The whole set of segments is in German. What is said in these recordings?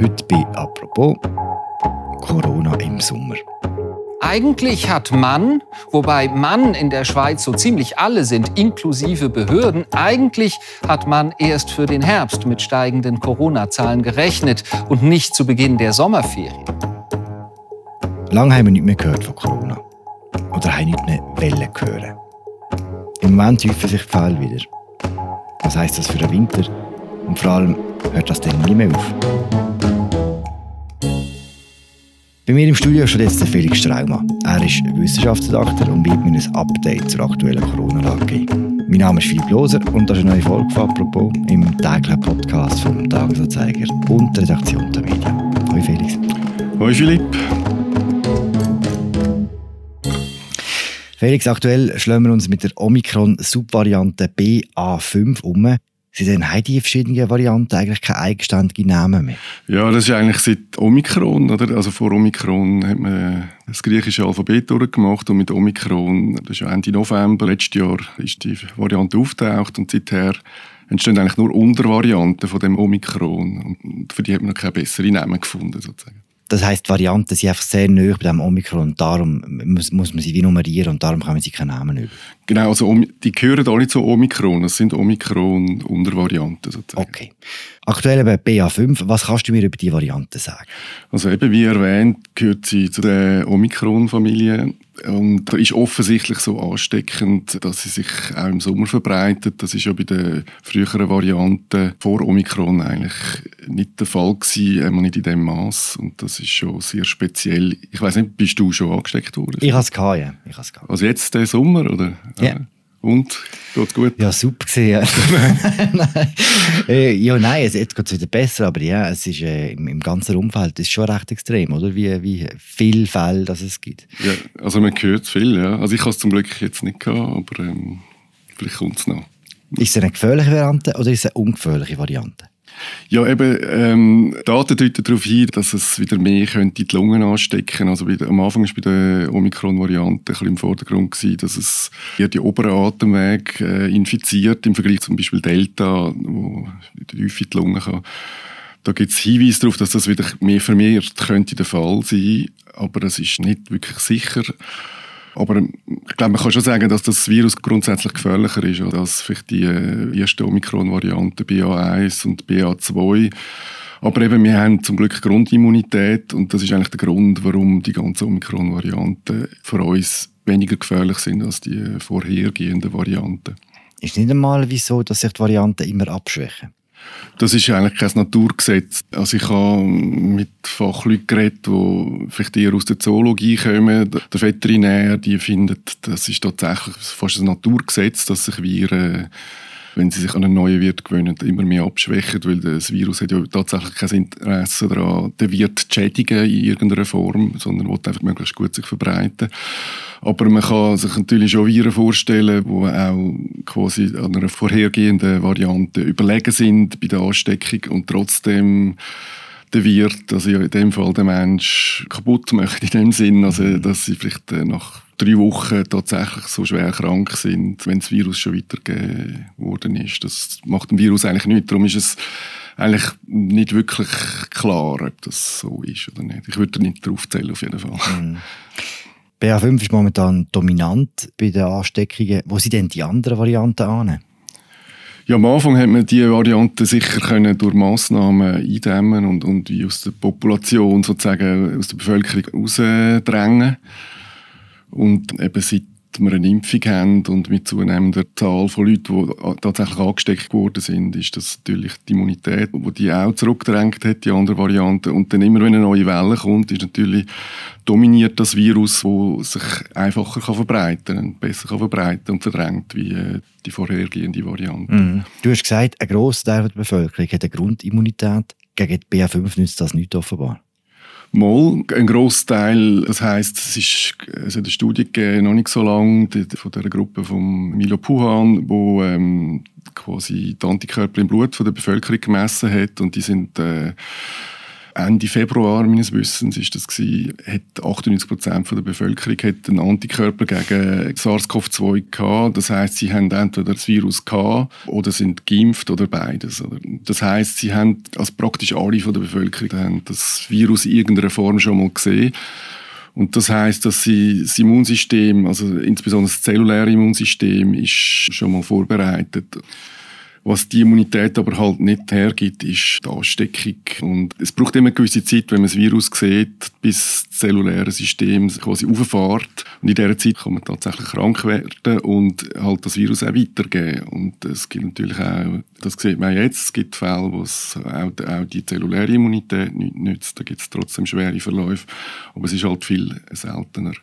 Heute bei «Apropos» Corona im Sommer. Eigentlich hat man, wobei Mann in der Schweiz so ziemlich alle sind, inklusive Behörden, eigentlich hat man erst für den Herbst mit steigenden Corona-Zahlen gerechnet und nicht zu Beginn der Sommerferien. Lange haben wir nicht mehr gehört von Corona. Oder haben nicht mehr Wellen hören. Im Moment häufen sich die Fälle wieder. Was heisst das für den Winter? Und vor allem, hört das dann nie mehr auf? Bei mir im Studio steht jetzt der Felix Straumann. Er ist Wissenschaftsredakteur und wird mir ein Update zur aktuellen Corona-Lage. Mein Name ist Philipp Loser und das ist eine neue Folge von «Apropos» im täglichen Podcast vom Tagesanzeiger und der Redaktion der Medien. Hallo Felix. Hallo Philipp. Felix, aktuell schlagen wir uns mit der Omikron-Subvariante BA5 um. Sehen, haben die verschiedenen Varianten eigentlich keine eigenständigen Namen mehr? Ja, das ist eigentlich seit Omikron, oder? Also vor Omikron hat man das griechische Alphabet durchgemacht und mit Omikron, das ist ja Ende November letztes Jahr, ist die Variante auftaucht und seither entstehen eigentlich nur Untervarianten von dem Omikron und für die hat man noch keine besseren Namen gefunden sozusagen. Das heisst, die Varianten sind einfach sehr nah bei dem Omikron und darum muss, muss man sie wie nummerieren und darum kann man sie keinen Namen über. Genau, also die gehören alle zu Omikron. Das sind Omikron-Untervarianten sozusagen. Okay. Aktuell bei BA5, was kannst du mir über die Variante sagen? Also eben wie erwähnt, gehört sie zu der Omikron-Familie und ist offensichtlich so ansteckend, dass sie sich auch im Sommer verbreitet. Das ist ja bei den früheren Varianten vor Omikron eigentlich nicht der Fall gewesen, einmal nicht in dem Maß. Und das ist schon sehr speziell. Ich weiß nicht, bist du schon angesteckt worden? Ich habe es gehabt, ja. Ich gehabt. Also jetzt den Sommer, oder? Ja. Und? Geht's gut? Ja, super gesehen. nein. Äh, ja, nein, es, jetzt geht es wieder besser, aber ja, es ist äh, im, im, ganzen Umfeld ist schon recht extrem, oder? Wie, wie viele Fälle das es gibt. Ja, also man hört es viel, ja. Also ich habe es zum Glück jetzt nicht gehabt, aber ähm, vielleicht kommt es noch. Ist es eine gefährliche Variante oder ist es eine ungefährliche Variante? Ja, eben, ähm, Daten deuten darauf hin, dass es wieder mehr könnte die Lungen anstecken. Also bei, am Anfang war bei der Omikron-Variante im Vordergrund, gewesen, dass es hier die oberen Atemwege äh, infiziert, im Vergleich zum Beispiel Delta, wo tief in die Lungen kann. Da gibt es Hinweise darauf, dass das wieder mehr vermehrt könnte der Fall sein, aber es ist nicht wirklich sicher. Aber ich glaube, man kann schon sagen, dass das Virus grundsätzlich gefährlicher ist als vielleicht die äh, erste Omikron-Variante BA1 und BA2. Aber eben, wir haben zum Glück Grundimmunität und das ist eigentlich der Grund, warum die ganzen Omikron-Varianten für uns weniger gefährlich sind als die vorhergehenden Varianten. Ist nicht einmal wieso, dass sich die Varianten immer abschwächen? Das ist eigentlich kein Naturgesetz. Also ich habe mit Fachleuten geredet, die vielleicht eher aus der Zoologie kommen. Der Veterinär, die findet, das ist tatsächlich fast ein Naturgesetz, dass sich Viren wenn sie sich an einen neuen Wirt gewöhnen, immer mehr abschwächen, weil das Virus hat ja tatsächlich kein Interesse daran, den Wirt zu schädigen in irgendeiner Form, sondern will einfach möglichst gut sich verbreiten. Aber man kann sich natürlich schon Viren vorstellen, die auch quasi an einer vorhergehenden Variante überlegen sind bei der Ansteckung und trotzdem der Wirt, also in dem Fall der Mensch, kaputt möchte in dem Sinn, also dass sie vielleicht äh, nach drei Wochen tatsächlich so schwer krank sind, wenn das Virus schon weitergegeben worden ist. Das macht dem Virus eigentlich nichts. Darum ist es eigentlich nicht wirklich klar, ob das so ist oder nicht. Ich würde nicht drauf zählen, auf jeden Fall. Mhm. BA5 ist momentan dominant bei den Ansteckungen. Wo sind denn die anderen Varianten an? Ja, am Anfang hat man diese Variante sicher können durch Massnahmen eindämmen und, und aus der Population sozusagen aus der Bevölkerung rausdrängen. Und eben seit wir eine Impfung haben und mit zunehmender Zahl von Leuten, die tatsächlich angesteckt worden sind, ist das natürlich die Immunität, die die auch zurückgedrängt hat, die andere Variante. Und dann immer, wenn eine neue Welle kommt, ist natürlich dominiert das Virus, das sich einfacher kann verbreiten und besser kann verbreiten und verdrängt wie äh, die vorhergehende Variante. Mhm. Du hast gesagt, ein Großteil der Bevölkerung hat eine Grundimmunität. Gegen die BA5 nützt das nicht offenbar. Mal, ein Großteil, das heißt, es ist es hat eine Studie gegeben, noch nicht so lange, von der Gruppe von Milo Puhan, wo ähm, quasi die Antikörper im Blut von der Bevölkerung gemessen hat und die sind äh, Ende Februar meines Wissens ist das gewesen, hat 98 Prozent der Bevölkerung hat einen Antikörper gegen SARS-CoV-2 gehabt. Das heißt, sie haben entweder das Virus gehabt oder sind geimpft oder beides. Das heißt, sie haben, also praktisch alle von der Bevölkerung haben das Virus in irgendeiner Form schon mal gesehen. Und das heißt, dass sie das Immunsystem, also insbesondere das zelluläre Immunsystem, ist schon mal vorbereitet. Was die Immunität aber halt nicht hergibt, ist die Ansteckung. Und es braucht immer eine gewisse Zeit, wenn man das Virus sieht, bis das zelluläre System quasi auffährt. Und in dieser Zeit kann man tatsächlich krank werden und halt das Virus auch weitergeben. Und es gibt natürlich auch, das sieht man jetzt, es gibt Fälle, wo es auch, auch die zelluläre Immunität nicht nützt. Da gibt es trotzdem schwere Verläufe. Aber es ist halt viel seltener.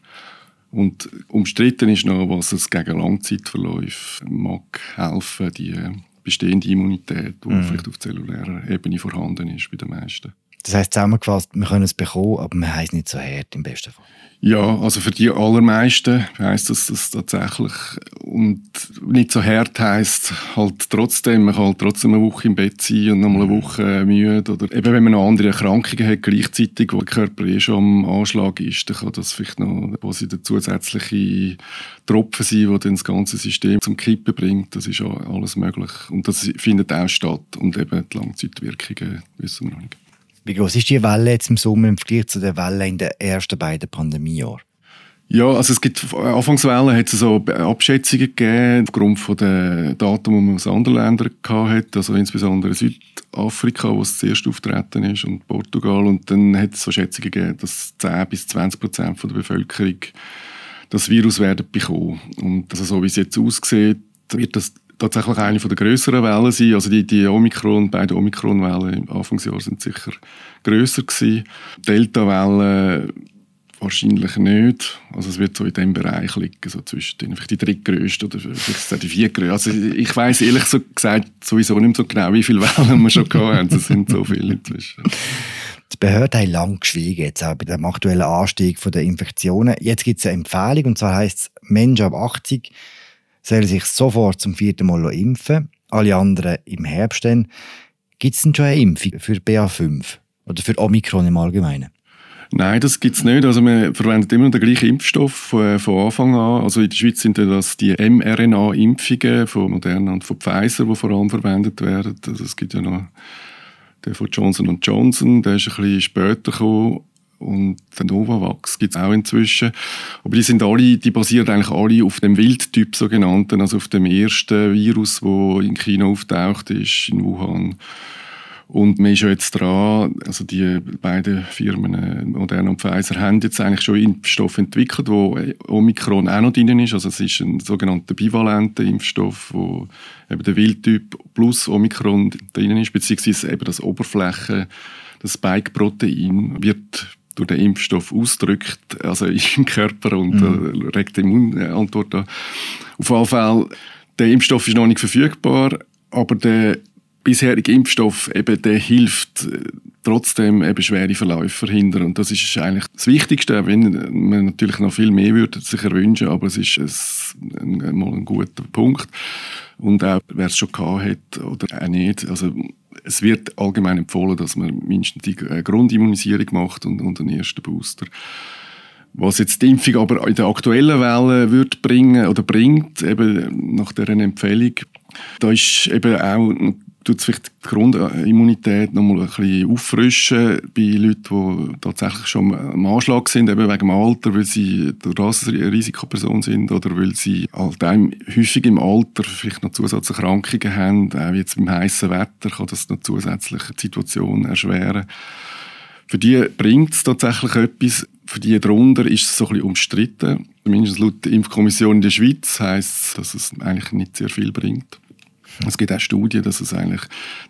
Und umstritten ist noch, was es gegen Langzeitverläufe mag helfen, die bestehende Immunität, die mhm. vielleicht auf zellulärer Ebene vorhanden ist bei den meisten. Das heißt zusammengefasst, wir können es bekommen, aber wir haben es nicht so hart im besten Fall. Ja, also für die allermeisten heisst das, das tatsächlich und nicht so hart heisst halt trotzdem, man kann halt trotzdem eine Woche im Bett sein und nochmal eine mhm. Woche müde oder eben wenn man noch andere Erkrankungen hat gleichzeitig, wo der Körper eh schon am Anschlag ist, dann kann das vielleicht noch quasi der zusätzliche Tropfen sein, der dann das ganze System zum Kippen bringt. Das ist alles möglich und das findet auch statt und eben die Langzeitwirkungen wissen wir noch nicht. Wie groß ist die Welle jetzt im Sommer im Vergleich zu der Welle in den ersten beiden Pandemiejahren? Ja, also es gibt Anfangswellen hat es so Abschätzungen gegeben aufgrund von den Daten, die man aus anderen Ländern hatte, also insbesondere Südafrika, wo es zuerst auftreten ist und Portugal. Und dann hat es so Schätzungen gegeben, dass 10 bis 20 Prozent der Bevölkerung das Virus werden bekommen. Und also so wie es jetzt aussieht, wird das tatsächlich eine der größeren Wellen sein. Also die, die Omikron, beide Omikron-Wellen im Anfangsjahr sind sicher grösser gewesen. Delta-Welle wahrscheinlich nicht. Also es wird so in dem Bereich liegen, so zwischen den, vielleicht die drittgrößte oder vielleicht die viertgrößte. Also ich weiß ehrlich so gesagt sowieso nicht so genau, wie viele Wellen wir schon gehabt haben. Es sind so viele inzwischen. Die Behörden haben lange geschwiegen, jetzt auch bei dem aktuellen Anstieg der Infektionen. Jetzt gibt es eine Empfehlung, und zwar heißt es, Menschen ab 80 sollen sich sofort zum vierten Mal impfen, alle anderen im Herbst dann. Gibt es denn schon eine Impfung für BA5 oder für Omikron im Allgemeinen? Nein, das gibt es nicht. Also wir verwenden immer noch den gleichen Impfstoff von, von Anfang an. Also in der Schweiz sind das die mRNA-Impfungen von Moderna und von Pfizer, die vor allem verwendet werden. Also es gibt ja noch den von Johnson Johnson, der ist ein bisschen später gekommen und der Novavax gibt es auch inzwischen. Aber die sind alle, die basieren eigentlich alle auf dem Wildtyp sogenannten, also auf dem ersten Virus, wo in China auftaucht ist, in Wuhan. Und man ist ja jetzt dran, also die beiden Firmen, äh, Moderna und Pfizer, haben jetzt eigentlich schon Impfstoff entwickelt, wo Omikron auch noch drin ist. Also es ist ein sogenannter bivalenter Impfstoff, wo eben der Wildtyp plus Omikron drin ist, beziehungsweise eben das Oberfläche, das Spike-Protein wird durch den Impfstoff ausdrückt, also im Körper und mhm. äh, regt die Immunantwort an. Auf jeden Fall, der Impfstoff ist noch nicht verfügbar, aber der bisherige Impfstoff eben, der hilft äh, trotzdem eben schwere Verläufe verhindern. Und das ist eigentlich das Wichtigste, wenn man natürlich noch viel mehr würde sich erwünschen, aber es ist ein, ein, mal ein guter Punkt. Und auch, wer es schon gehabt hat oder auch nicht, also es wird allgemein empfohlen, dass man mindestens die äh, Grundimmunisierung macht und, und den ersten Booster. Was jetzt die Impfung aber in der aktuellen Welle wird bringen oder bringt, eben nach deren Empfehlung, da ist eben auch tut es vielleicht die Grundimmunität noch mal ein bisschen auffrischen bei Leuten, die tatsächlich schon am Anschlag sind, eben wegen dem Alter, weil sie eine Risikoperson sind oder weil sie halt häufig im Alter vielleicht noch Zusatzerkrankungen haben, auch jetzt beim heißen Wetter kann das noch zusätzlich die Situation erschweren. Für die bringt es tatsächlich etwas, für die darunter ist es so ein bisschen umstritten. Zumindest laut der Impfkommission in der Schweiz heisst es, dass es eigentlich nicht sehr viel bringt. Es gibt auch Studien, dass es eigentlich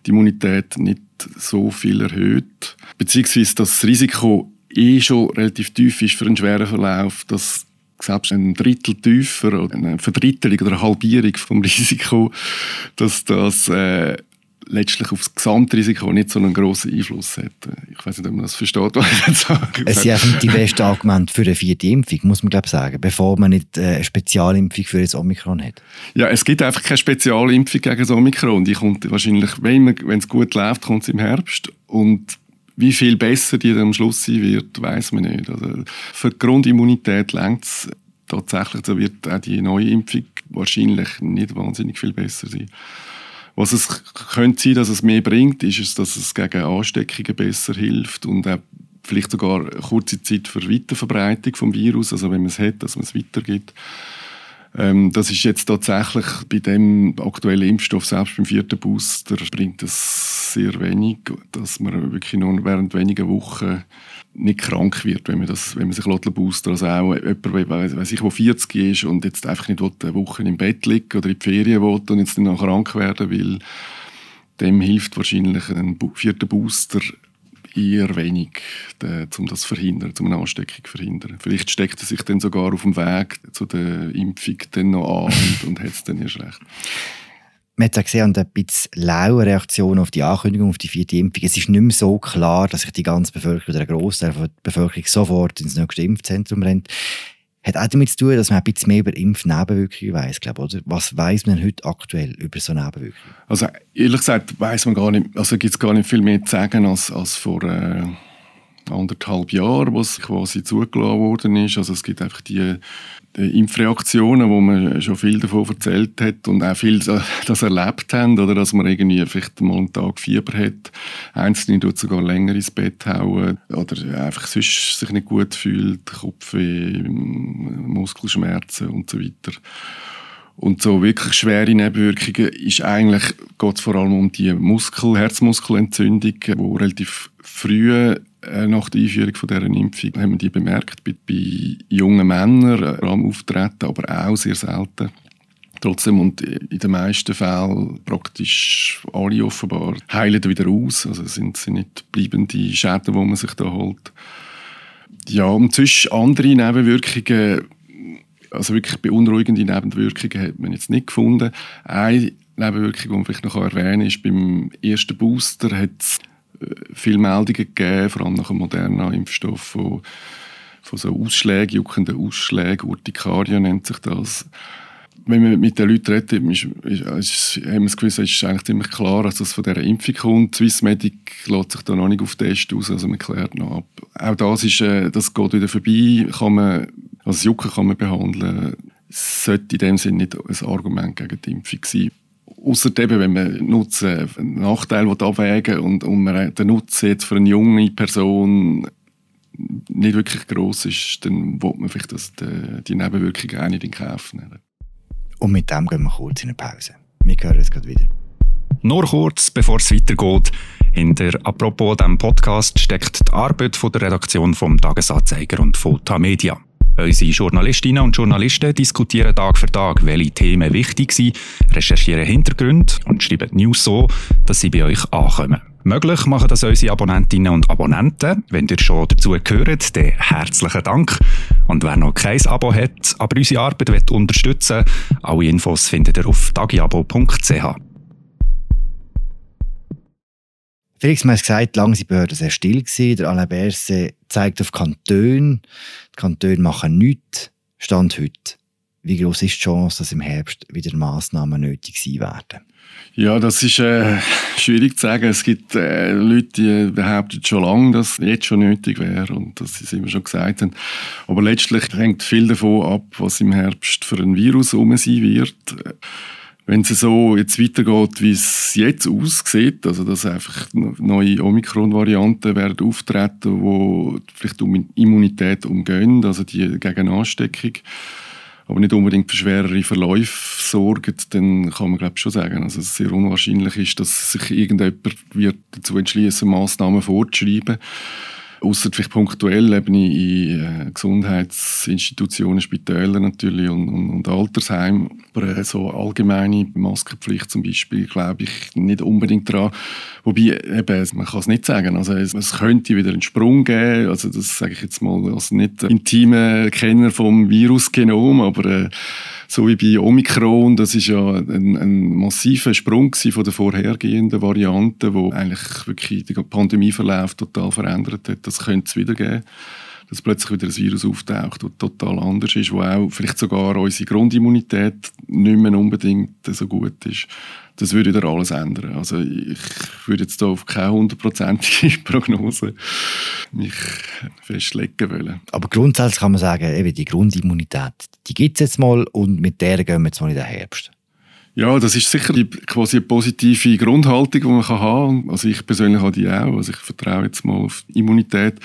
die Immunität nicht so viel erhöht, beziehungsweise dass das Risiko eh schon relativ tief ist für einen schweren Verlauf, dass selbst ein Drittel tiefer oder eine Verdrittelung oder eine Halbierung vom Risiko, dass das äh, letztlich auf das Gesamtrisiko nicht so einen grossen Einfluss hat. Ich weiß nicht, ob man das versteht, was ich jetzt sage. Es sind die besten Argumente für eine vierte Impfung, muss man glaube sagen, bevor man nicht äh, eine Spezialimpfung für das Omikron hat. Ja, es gibt einfach keine Spezialimpfung gegen das Omikron. Die kommt wahrscheinlich, wenn es gut läuft, kommt es im Herbst. Und wie viel besser die dann am Schluss sein wird, weiß man nicht. Also für die Grundimmunität längt es tatsächlich, so wird auch die neue Impfung wahrscheinlich nicht wahnsinnig viel besser sein. Was es könnte sein, dass es mehr bringt, ist es, dass es gegen Ansteckungen besser hilft und auch vielleicht sogar kurze Zeit für Weiterverbreitung vom Virus, also wenn man es hat, dass man es weitergibt. Ähm, das ist jetzt tatsächlich bei dem aktuellen Impfstoff, selbst beim vierten Booster, bringt es sehr wenig, dass man wirklich nur während weniger Wochen nicht krank wird, wenn man, das, wenn man sich boostern Also auch jemand, weiß ich, der 40 ist und jetzt einfach nicht eine Woche im Bett liegt oder in die Ferien will und jetzt dann noch krank werden will, dem hilft wahrscheinlich ein vierter Booster eher wenig, äh, um das zu verhindern, um eine Ansteckung zu verhindern. Vielleicht steckt er sich dann sogar auf dem Weg zu der Impfung dann noch an und, und hat es dann erst recht. Man hat gesehen, an ein bisschen laue Reaktion auf die Ankündigung, auf die vierte Impfung. Es ist nicht mehr so klar, dass sich die ganze Bevölkerung oder ein Großteil der Bevölkerung sofort ins nächste Impfzentrum rennt hat auch damit zu tun, dass man ein bisschen mehr über Impfnebenwirkungen weiss, glaube oder? Was weiß man heute aktuell über so Nebenwirkungen? Also ehrlich gesagt weiß man gar nicht, also gibt es gar nicht viel mehr zu sagen als, als vor äh, anderthalb Jahren, was quasi zugelassen worden ist. Also es gibt einfach die, die Impfreaktionen, wo man schon viel davon erzählt hat und auch viel das erlebt haben, oder dass man irgendwie vielleicht mal einen Tag Fieber hat, einzelne tut sogar länger ins Bett hauen oder einfach sonst sich nicht gut fühlt, Kopfweh, Muskelschmerzen und so weiter. Und so wirklich schwere Nebenwirkungen ist eigentlich, geht es vor allem um die Muskel, Herzmuskelentzündung, die relativ früh äh, nach der Einführung von dieser Impfung haben wir die bemerkt bei, bei jungen Männern, äh, am Auftreten, aber auch sehr selten. Trotzdem und in den meisten Fällen praktisch alle offenbar heilen wieder aus. Also sind sie nicht bleibende Schäden, die man sich da holt. Ja, und sonst andere Nebenwirkungen, also wirklich beunruhigende Nebenwirkungen hat man jetzt nicht gefunden. Eine Nebenwirkung, die man vielleicht noch erwähnen kann, ist beim ersten Booster hat es viele Meldungen gegeben, vor allem nach einem modernen Impfstoff, von, von so Ausschlägen, juckenden Ausschlägen, Urtikaria nennt sich das. Wenn man mit den Leuten redet, ist, ist, ist, haben wir das Gefühl, es ist eigentlich ziemlich klar, dass das von dieser Impfung kommt. Swissmedic lässt sich da noch nicht auf Test aus, also man klärt noch ab. Auch das, ist, äh, das geht wieder vorbei, kann man, also das Jucken kann man behandeln. Es sollte in dem Sinne nicht ein Argument gegen die Impfung sein. Außer eben, wenn man Nutzen, Nachteil abwägen und, und man der Nutzen jetzt für eine junge Person nicht wirklich groß ist, dann will man vielleicht das, die, die Nebenwirkungen auch nicht in Kauf nehmen. Und mit dem gehen wir kurz in eine Pause. Wir hören es gerade wieder. Nur kurz, bevor es weitergeht. Hinter «Apropos» dem Podcast steckt die Arbeit von der Redaktion vom Tagesanzeiger und von Media. Unsere Journalistinnen und Journalisten diskutieren Tag für Tag, welche Themen wichtig sind, recherchieren Hintergründe und schreiben News so, dass sie bei euch ankommen. Möglich machen das unsere Abonnentinnen und Abonnenten. Wenn ihr schon dazu gehört, dann herzlichen Dank. Und wer noch kein Abo hat, aber unsere Arbeit will unterstützen alle Infos findet ihr auf tagiabo.ch. Felix, man hat gesagt, lange sind die Behörden sehr still gewesen. Der Alain Berset zeigt auf Kantone. Die Kantone machen nichts. Stand heute. Wie groß ist die Chance, dass im Herbst wieder Massnahmen nötig sein werden? Ja, das ist äh, schwierig zu sagen. Es gibt äh, Leute, die behaupten schon lange, dass es jetzt schon nötig wäre und dass sie es immer schon gesagt haben. Aber letztlich hängt viel davon ab, was im Herbst für ein Virus um sein wird. Wenn es so jetzt weitergeht, wie es jetzt aussieht, also dass einfach neue Omikron-Varianten werden auftreten, die vielleicht um Immunität umgehen, also die gegen Ansteckung, aber nicht unbedingt für schwerere Verläufe sorgen, dann kann man glaube schon sagen, also dass es sehr unwahrscheinlich ist, dass sich irgendjemand wird dazu entschließen, Maßnahmen vorzuschreiben Außer vielleicht punktuell eben in äh, Gesundheitsinstitutionen, Spitälern natürlich und, und, und Altersheimen. Aber äh, so allgemeine Maskenpflicht zum Beispiel glaube ich nicht unbedingt dran. Wobei, eben, man kann es nicht sagen. Also es, es, könnte wieder einen Sprung geben. Also das sage ich jetzt mal als nicht intime Kenner vom Virusgenom, aber äh, so wie bei Omikron, das ist ja ein, ein massiver Sprung von der vorhergehenden Variante, wo eigentlich wirklich den Pandemieverlauf total verändert hat. Das könnte es wieder geben. dass plötzlich wieder ein Virus auftaucht, das total anders ist, wo auch vielleicht sogar unsere Grundimmunität nicht mehr unbedingt so gut ist. Das würde wieder alles ändern. Also ich würde jetzt da auf keine hundertprozentige Prognose mich festlegen wollen. Aber grundsätzlich kann man sagen, eben die Grundimmunität, die gibt es jetzt mal und mit der gehen wir jetzt mal in den Herbst. Ja, das ist sicher die, quasi eine positive Grundhaltung, die man haben kann. Also ich persönlich habe die auch. Also ich vertraue jetzt mal auf Immunität.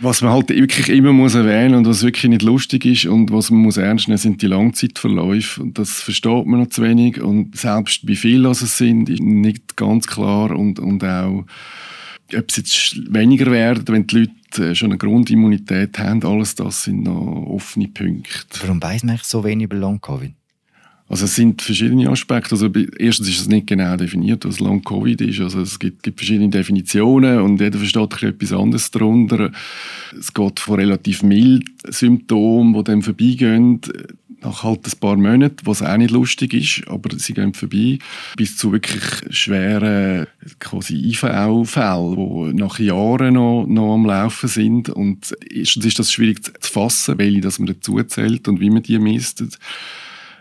Was man halt wirklich immer muss erwähnen und was wirklich nicht lustig ist und was man muss ernst nehmen, sind die Langzeitverläufe. Und das versteht man noch zu wenig. Und selbst wie viele es sind, ist nicht ganz klar. Und, und auch, ob es jetzt weniger werden, wenn die Leute schon eine Grundimmunität haben, alles das sind noch offene Punkte. Warum weiß man so wenig über Long-Covid? Also es sind verschiedene Aspekte. Also erstens ist es nicht genau definiert, was Long Covid ist. Also es gibt, gibt verschiedene Definitionen und jeder versteht etwas anderes darunter. Es geht von relativ milden Symptomen, die dann vorbeigehen, nach halt ein paar Monaten, was auch nicht lustig ist, aber sie gehen vorbei, bis zu wirklich schweren quasi IV-Fällen, die nach Jahren noch, noch am Laufen sind. Und erstens ist das schwierig zu fassen, welche das man dazu zählt und wie man die misst.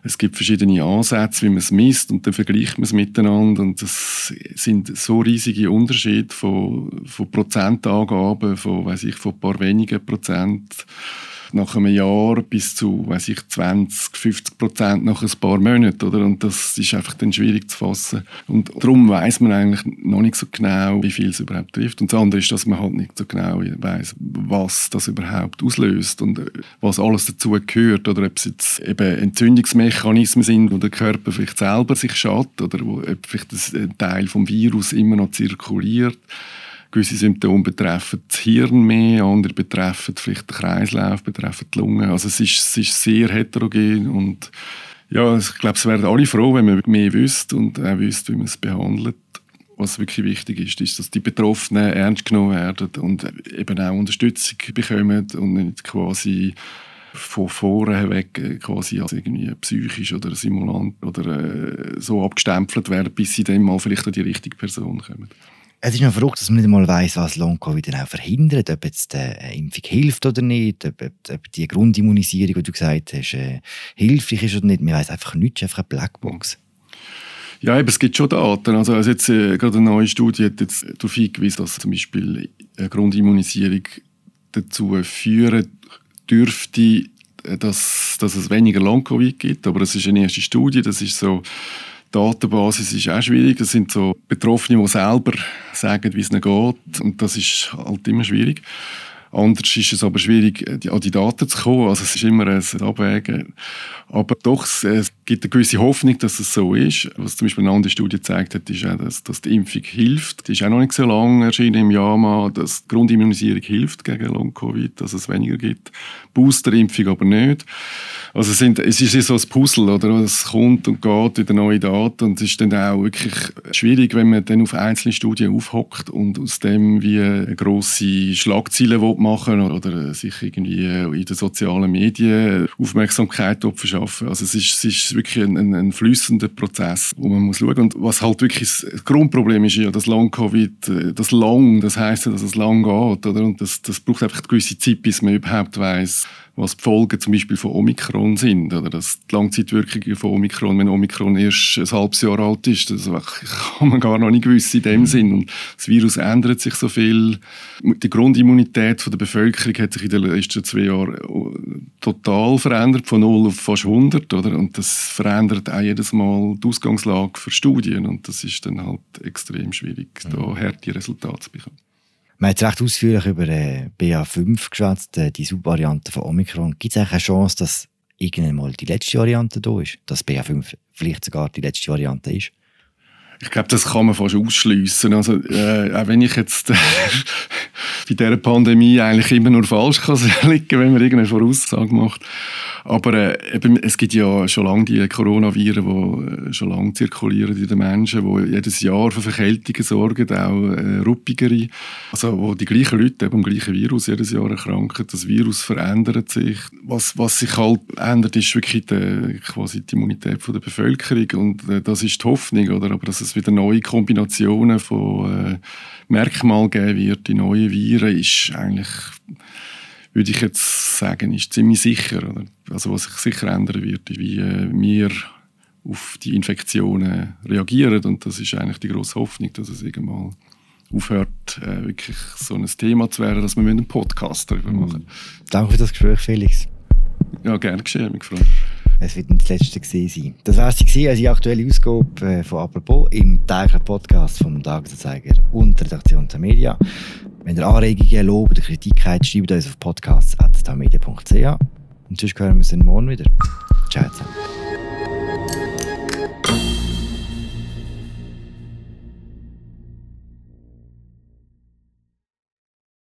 Es gibt verschiedene Ansätze, wie man es misst und dann vergleicht man es miteinander und das sind so riesige Unterschiede von, von Prozentangaben, von, weiß ich, von ein paar wenigen Prozent nach einem Jahr bis zu, weiß ich, 20, 50 Prozent nach ein paar Monaten, oder? Und das ist einfach dann schwierig zu fassen. Und darum weiß man eigentlich noch nicht so genau, wie viel es überhaupt trifft. Und das andere ist, dass man halt nicht so genau weiß, was das überhaupt auslöst und äh, was alles dazu gehört, oder ob es jetzt eben Entzündungsmechanismen sind, wo der Körper vielleicht selber sich schadet, oder wo, ob vielleicht ein Teil vom Virus immer noch zirkuliert. Gewisse Symptome betreffen das Hirn mehr, andere betreffen vielleicht den Kreislauf, betreffen die Lunge. Also es ist, es ist sehr heterogen und ja, ich glaube, es wären alle froh, wenn man mehr wüsste und auch wüsste, wie man es behandelt. Was wirklich wichtig ist, ist, dass die Betroffenen ernst genommen werden und eben auch Unterstützung bekommen und nicht quasi von vorne weg quasi als irgendwie psychisch oder simulant oder äh, so abgestempelt werden, bis sie dann mal vielleicht an die richtige Person kommen. Es ist noch verrückt, dass man nicht einmal weiss, was Long-Covid auch verhindert, ob jetzt äh, eine Impfung hilft oder nicht, ob, ob, die Grundimmunisierung, die du gesagt hast, äh, hilfreich ist oder nicht. Man weiss einfach nichts, einfach eine Blackbox. Ja, aber es gibt schon Daten. Also, also jetzt, äh, gerade eine neue Studie hat jetzt darauf hingewiesen, dass zum Beispiel eine Grundimmunisierung dazu führen dürfte, äh, dass, dass es weniger Long-Covid gibt. Aber das ist eine erste Studie, das ist so Datenbasis ist auch schwierig. Das sind so Betroffene, die selber sagen, wie es ihnen geht. Und das ist halt immer schwierig. Anders ist es aber schwierig, an die Daten zu kommen. Also es ist immer ein Abwägen. Aber doch, es gibt eine gewisse Hoffnung, dass es so ist. Was zum Beispiel eine andere Studie gezeigt hat, ist auch, dass, dass die Impfung hilft. Die ist auch noch nicht so lange erschienen im JAMA, dass die Grundimmunisierung hilft gegen Long-Covid, dass es weniger gibt. Boosterimpfung aber nicht. Also es, sind, es ist so ein Puzzle, oder? Es kommt und geht wieder neue Daten und es ist dann auch wirklich schwierig, wenn man dann auf einzelne Studien aufhockt und aus dem wie eine grosse Schlagziele machen oder sich irgendwie in den sozialen Medien Aufmerksamkeit verschaffen. Also es ist, es ist wirklich ein, ein, ein flüssender Prozess, wo man muss schauen. Und was halt wirklich das Grundproblem ist ja, das Long-Covid, das Long, das heisst ja, dass es lang geht, oder? Und das, das braucht einfach eine gewisse Zeit, bis man überhaupt weiß was die Folgen zum Beispiel von Omikron sind. Oder dass die Langzeitwirkungen von Omikron, wenn Omikron erst ein halbes Jahr alt ist, das kann man gar noch nicht wissen in dem mhm. Sinn. Und das Virus ändert sich so viel. Die Grundimmunität der Bevölkerung hat sich in den letzten zwei Jahren äh, total verändert, von 0 auf fast 100. Oder? Und das verändert auch jedes Mal die Ausgangslage für Studien. Und das ist dann halt extrem schwierig, mhm. da harte Resultate zu bekommen. Wir haben jetzt recht ausführlich über äh, BA5 geschwätzt, äh, die Subvariante von Omikron. Gibt es eigentlich eine Chance, dass irgendwann mal die letzte Variante da ist? Dass BA5 vielleicht sogar die letzte Variante ist? Ich glaube, das kann man fast ausschliessen. Also, äh, auch wenn ich jetzt äh, bei dieser Pandemie eigentlich immer nur falsch kann liegen, wenn man irgendeine Voraussage macht. Aber äh, eben, es gibt ja schon lange die Coronaviren, die äh, schon lange zirkulieren in den Menschen, die jedes Jahr für Verkältungen sorgen, auch äh, ruppigere. Also wo die gleichen Leute eben am gleichen Virus jedes Jahr erkranken. Das Virus verändert sich. Was, was sich halt ändert, ist wirklich die, quasi die Immunität von der Bevölkerung und äh, das ist die Hoffnung, oder? Aber dass es wieder neue Kombinationen von äh, Merkmalen geben wird, die neuen Viren, ist eigentlich würde ich jetzt sagen, ist ziemlich sicher. Oder? Also was sich sicher ändern wird, wie äh, wir auf die Infektionen reagieren. Und das ist eigentlich die grosse Hoffnung, dass es irgendwann aufhört, äh, wirklich so ein Thema zu werden, dass wir einen Podcast darüber mhm. machen. Danke für das Gespräch, Felix. Ja, gerne geschehen, mich gefreut. Es wird das letzte sein. Das war sie, also die aktuelle Ausgabe äh, von «Apropos» im täglichen Podcast vom Tagesanzeiger und der Redaktion der Media. Wenn ihr Anregungen, Lob oder Kritik habt, schreibt uns auf podcasts.tamedia.ch und sonst hören wir uns morgen wieder. Ciao zusammen.